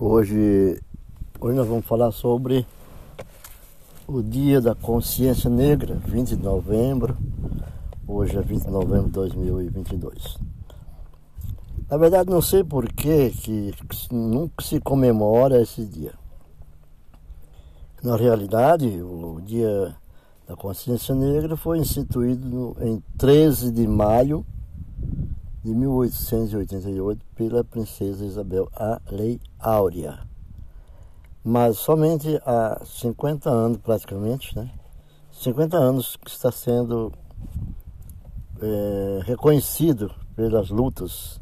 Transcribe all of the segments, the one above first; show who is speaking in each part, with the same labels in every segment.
Speaker 1: Hoje, hoje nós vamos falar sobre o Dia da Consciência Negra, 20 de novembro. Hoje é 20 de novembro de 2022. Na verdade, não sei por que, que nunca se comemora esse dia. Na realidade, o Dia da Consciência Negra foi instituído em 13 de maio de 1888 pela princesa Isabel, a Lei Áurea. Mas somente há 50 anos, praticamente, né? 50 anos que está sendo é, reconhecido pelas lutas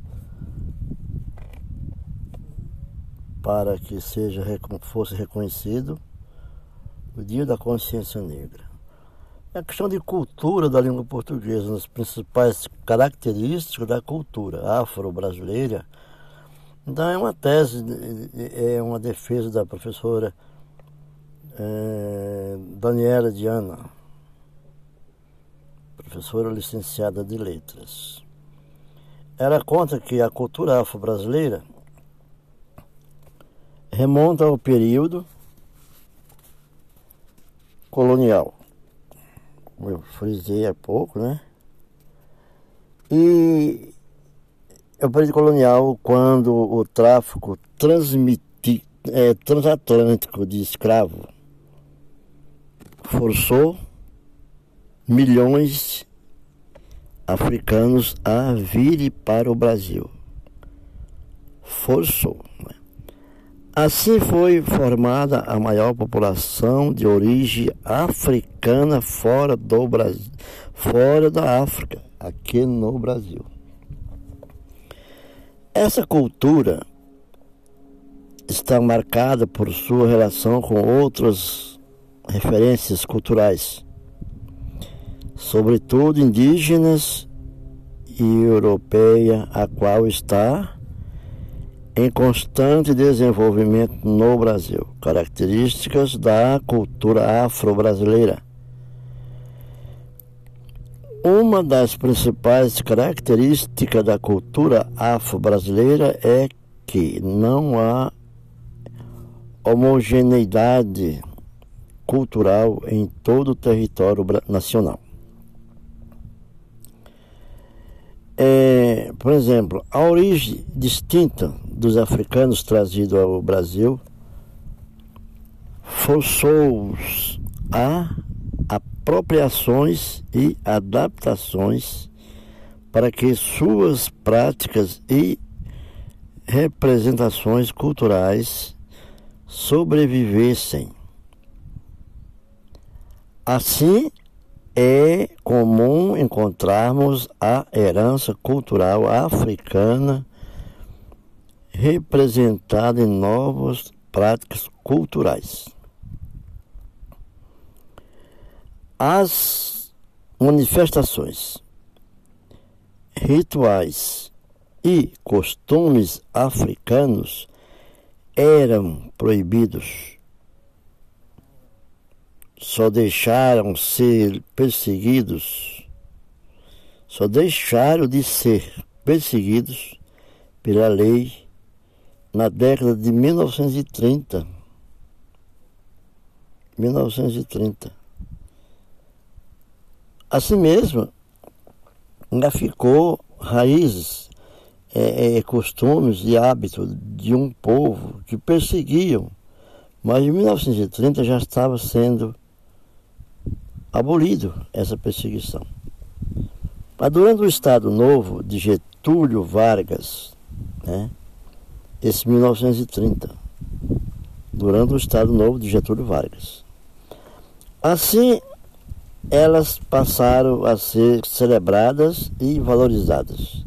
Speaker 1: para que seja fosse reconhecido o Dia da Consciência Negra. É a questão de cultura da língua portuguesa, as principais características da cultura afro-brasileira. Então é uma tese, é uma defesa da professora é, Daniela Diana, professora licenciada de letras. Ela conta que a cultura afro-brasileira remonta ao período colonial, eu frisei há pouco, né? E o período colonial quando o tráfico transmiti, é, transatlântico de escravo forçou milhões africanos a virem para o Brasil. Forçou. Assim foi formada a maior população de origem africana fora do Brasil, fora da África, aqui no Brasil. Essa cultura está marcada por sua relação com outras referências culturais, sobretudo indígenas e europeia, a qual está em constante desenvolvimento no Brasil. Características da cultura afro-brasileira. Uma das principais características da cultura afro-brasileira é que não há homogeneidade cultural em todo o território nacional. É, por exemplo, a origem distinta dos africanos trazidos ao Brasil forçou-os a apropriações e adaptações para que suas práticas e representações culturais sobrevivessem. Assim, é comum encontrarmos a herança cultural africana representada em novas práticas culturais. As manifestações, rituais e costumes africanos eram proibidos só deixaram ser perseguidos, só deixaram de ser perseguidos pela lei na década de 1930. 1930. Assim mesmo, ainda ficou raízes, é, é, costumes e hábitos de um povo que perseguiam, mas em 1930 já estava sendo abolido essa perseguição. Mas durante o Estado Novo de Getúlio Vargas, né, esse 1930, durante o Estado Novo de Getúlio Vargas. Assim, elas passaram a ser celebradas e valorizadas.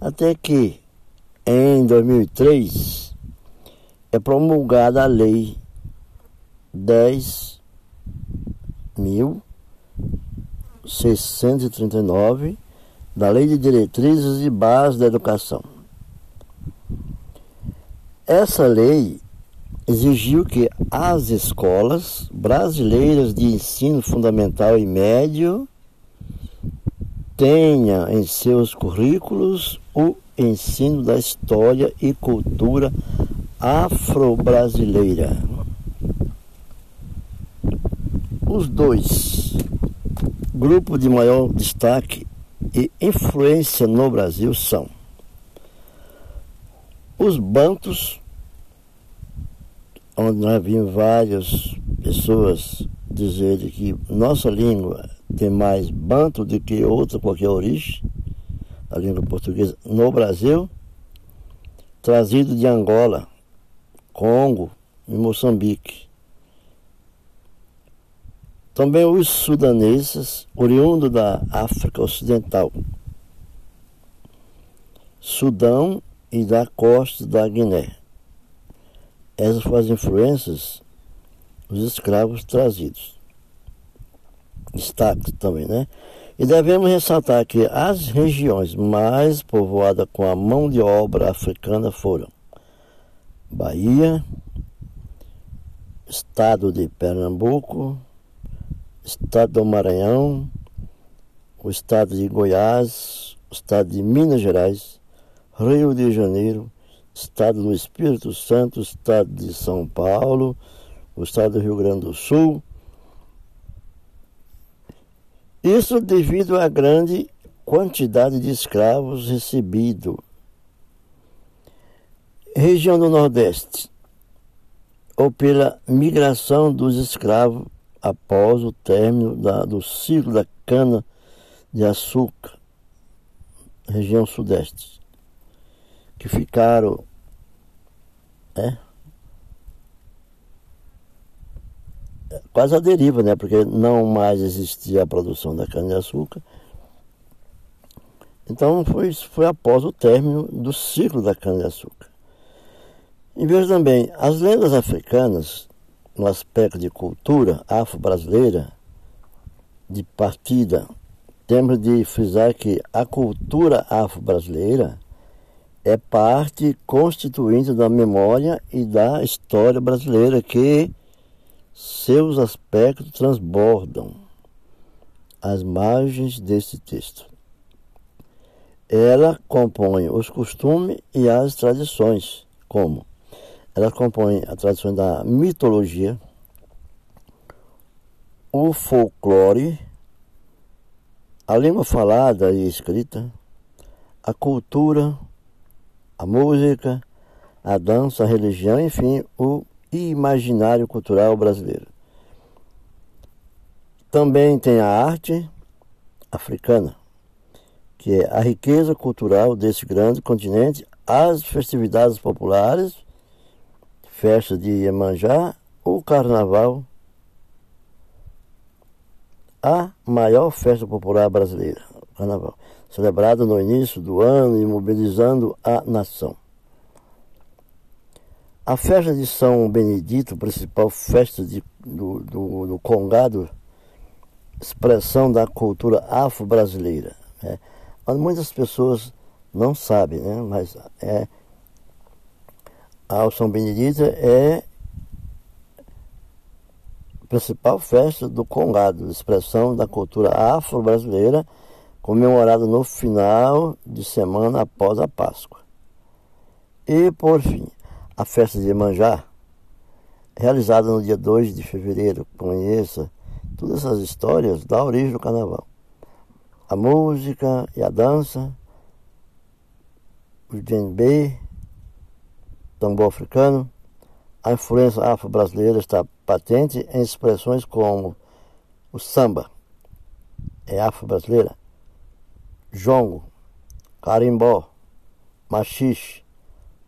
Speaker 1: Até que, em 2003, é promulgada a Lei 10 mil 639 da Lei de Diretrizes e Bases da Educação. Essa lei exigiu que as escolas brasileiras de ensino fundamental e médio tenham em seus currículos o ensino da história e cultura afro-brasileira. Os dois grupos de maior destaque e influência no Brasil são os bantos, onde nós vimos várias pessoas dizerem que nossa língua tem mais banto do que outra qualquer origem, a língua portuguesa, no Brasil, trazido de Angola, Congo e Moçambique. Também os sudaneses, oriundos da África Ocidental, Sudão e da costa da Guiné. Essas foram as influências dos escravos trazidos. Destaque também, né? E devemos ressaltar que as regiões mais povoadas com a mão de obra africana foram Bahia, Estado de Pernambuco, Estado do Maranhão, o Estado de Goiás, o Estado de Minas Gerais, Rio de Janeiro, Estado do Espírito Santo, Estado de São Paulo, o Estado do Rio Grande do Sul. Isso devido à grande quantidade de escravos recebido. Região do Nordeste, ou pela migração dos escravos após o término da, do ciclo da cana de açúcar, região sudeste, que ficaram é, quase a deriva, né? Porque não mais existia a produção da cana-de-açúcar. Então foi, foi após o término do ciclo da cana-de-açúcar. E veja também, as lendas africanas no aspecto de cultura afro-brasileira, de partida, temos de frisar que a cultura afro-brasileira é parte constituinte da memória e da história brasileira que seus aspectos transbordam as margens desse texto. Ela compõe os costumes e as tradições, como ela compõe a tradição da mitologia, o folclore, a língua falada e escrita, a cultura, a música, a dança, a religião, enfim, o imaginário cultural brasileiro. Também tem a arte africana, que é a riqueza cultural desse grande continente, as festividades populares festa de Iemanjá, o Carnaval, a maior festa popular brasileira, Carnaval, celebrada no início do ano e mobilizando a nação. A festa de São Benedito, principal festa de, do, do, do Congado, expressão da cultura afro-brasileira. Né? Muitas pessoas não sabem, né? mas é ao São Benedito é a principal festa do Congado, expressão da cultura afro-brasileira, comemorada no final de semana após a Páscoa. E, por fim, a festa de Manjá, realizada no dia 2 de fevereiro. Conheça todas essas histórias da origem do carnaval. A música e a dança, o djembe, tambor africano, a influência afro-brasileira está patente em expressões como o samba, é afro-brasileira, jongo, carimbó, machixe,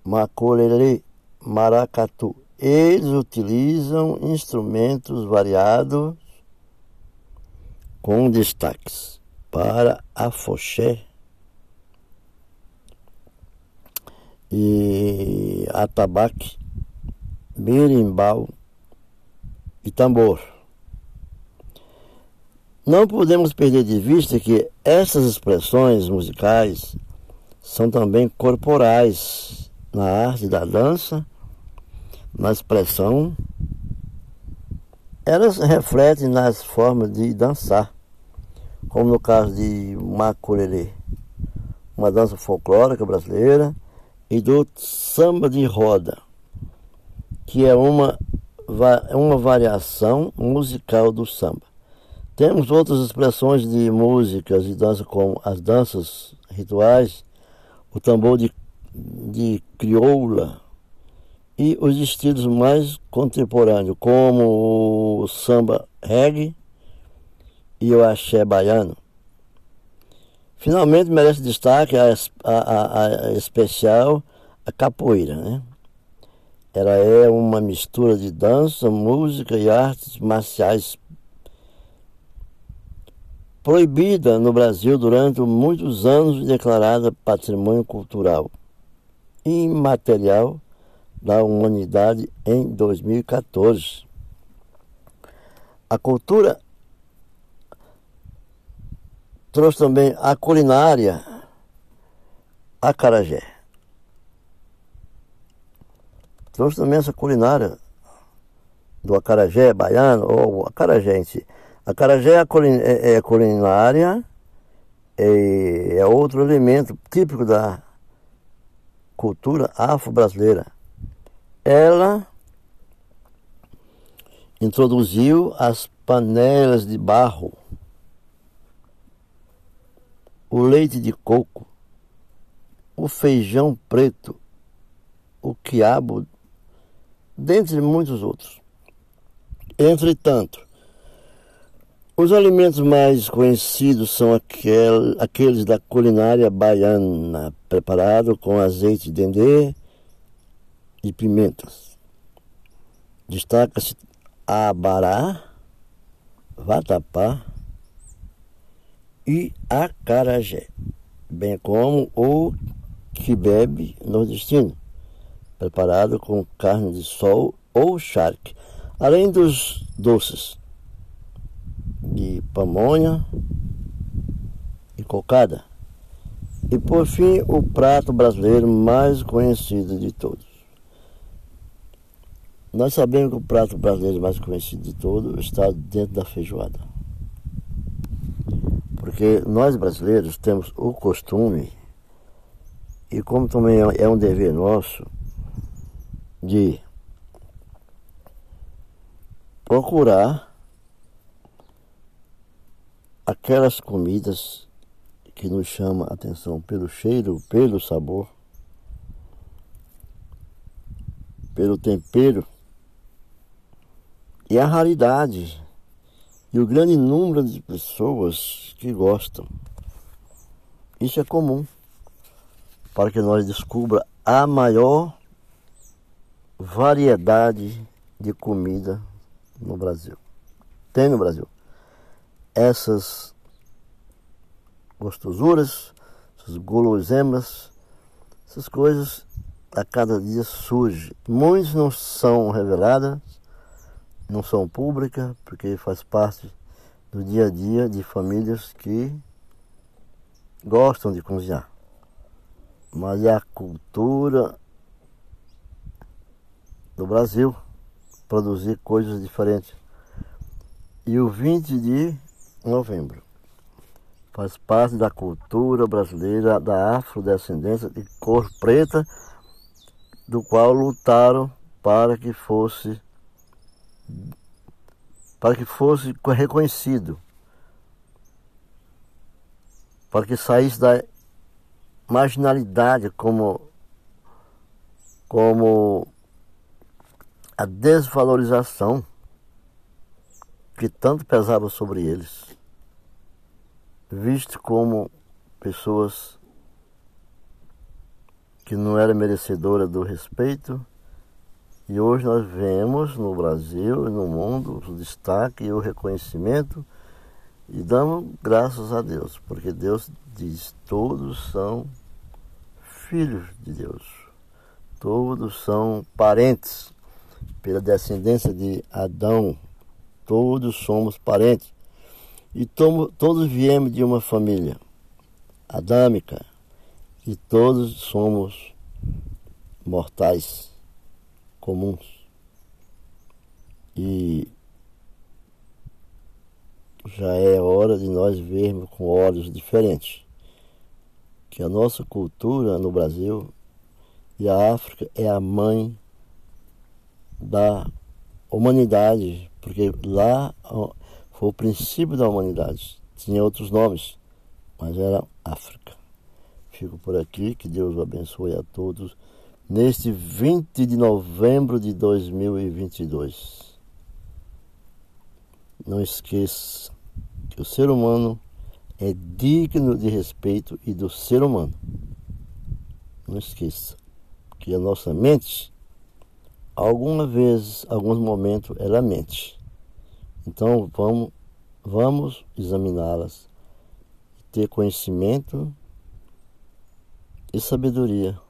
Speaker 1: macolele, maracatu. Eles utilizam instrumentos variados com destaques para afoxé e atabaque, berimbau e tambor. Não podemos perder de vista que essas expressões musicais são também corporais na arte da dança, na expressão. Elas refletem nas formas de dançar, como no caso de maculelê, uma dança folclórica brasileira, e do samba de roda, que é uma, uma variação musical do samba. Temos outras expressões de músicas e dança, como as danças rituais, o tambor de, de crioula e os estilos mais contemporâneos, como o samba reggae e o axé baiano. Finalmente merece destaque a, a, a, a especial a capoeira, né? Ela é uma mistura de dança, música e artes marciais proibida no Brasil durante muitos anos e declarada patrimônio cultural imaterial da humanidade em 2014. A cultura trouxe também a culinária acarajé. Trouxe também essa culinária do acarajé baiano, ou acarajé em si. Acarajé é, é, é culinária, é, é outro elemento típico da cultura afro-brasileira. Ela introduziu as panelas de barro o leite de coco, o feijão preto, o quiabo, dentre muitos outros. Entretanto, os alimentos mais conhecidos são aquel, aqueles da culinária baiana, preparado com azeite de dendê e pimentas. Destaca-se abará, vatapá, e acarajé, bem como o quibe nordestino, preparado com carne de sol ou charque, além dos doces de pamonha e cocada. E por fim, o prato brasileiro mais conhecido de todos. Nós sabemos que o prato brasileiro mais conhecido de todos está dentro da feijoada. Porque nós brasileiros temos o costume, e como também é um dever nosso, de procurar aquelas comidas que nos chamam a atenção pelo cheiro, pelo sabor, pelo tempero e a raridade e o grande número de pessoas que gostam. Isso é comum para que nós descubra a maior variedade de comida no Brasil. Tem no Brasil. Essas gostosuras, essas guloseimas, essas coisas a cada dia surgem. Muitas não são reveladas, não são públicas, porque faz parte do dia a dia de famílias que gostam de cozinhar. Mas é a cultura do Brasil produzir coisas diferentes. E o 20 de novembro faz parte da cultura brasileira da afrodescendência de cor preta, do qual lutaram para que fosse para que fosse reconhecido, para que saísse da marginalidade como, como a desvalorização que tanto pesava sobre eles, visto como pessoas que não eram merecedoras do respeito e hoje nós vemos no Brasil e no mundo o destaque e o reconhecimento e damos graças a Deus, porque Deus diz: todos são filhos de Deus, todos são parentes. Pela descendência de Adão, todos somos parentes. E todos viemos de uma família adâmica e todos somos mortais comuns. E já é hora de nós vermos com olhos diferentes que a nossa cultura no Brasil e a África é a mãe da humanidade, porque lá foi o princípio da humanidade. Tinha outros nomes, mas era África. Fico por aqui, que Deus abençoe a todos neste 20 de novembro de 2022. Não esqueça que o ser humano é digno de respeito e do ser humano. Não esqueça que a nossa mente, alguma vez, alguns momentos, ela mente. Então vamos, vamos examiná-las, ter conhecimento e sabedoria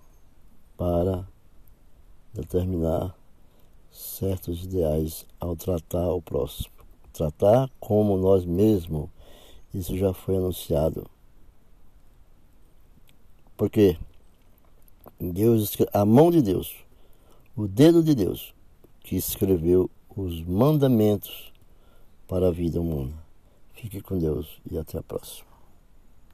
Speaker 1: para determinar certos ideais ao tratar o próximo. Tratar como nós mesmos. Isso já foi anunciado. Porque Deus, a mão de Deus, o dedo de Deus, que escreveu os mandamentos para a vida humana. Fique com Deus e até a próxima.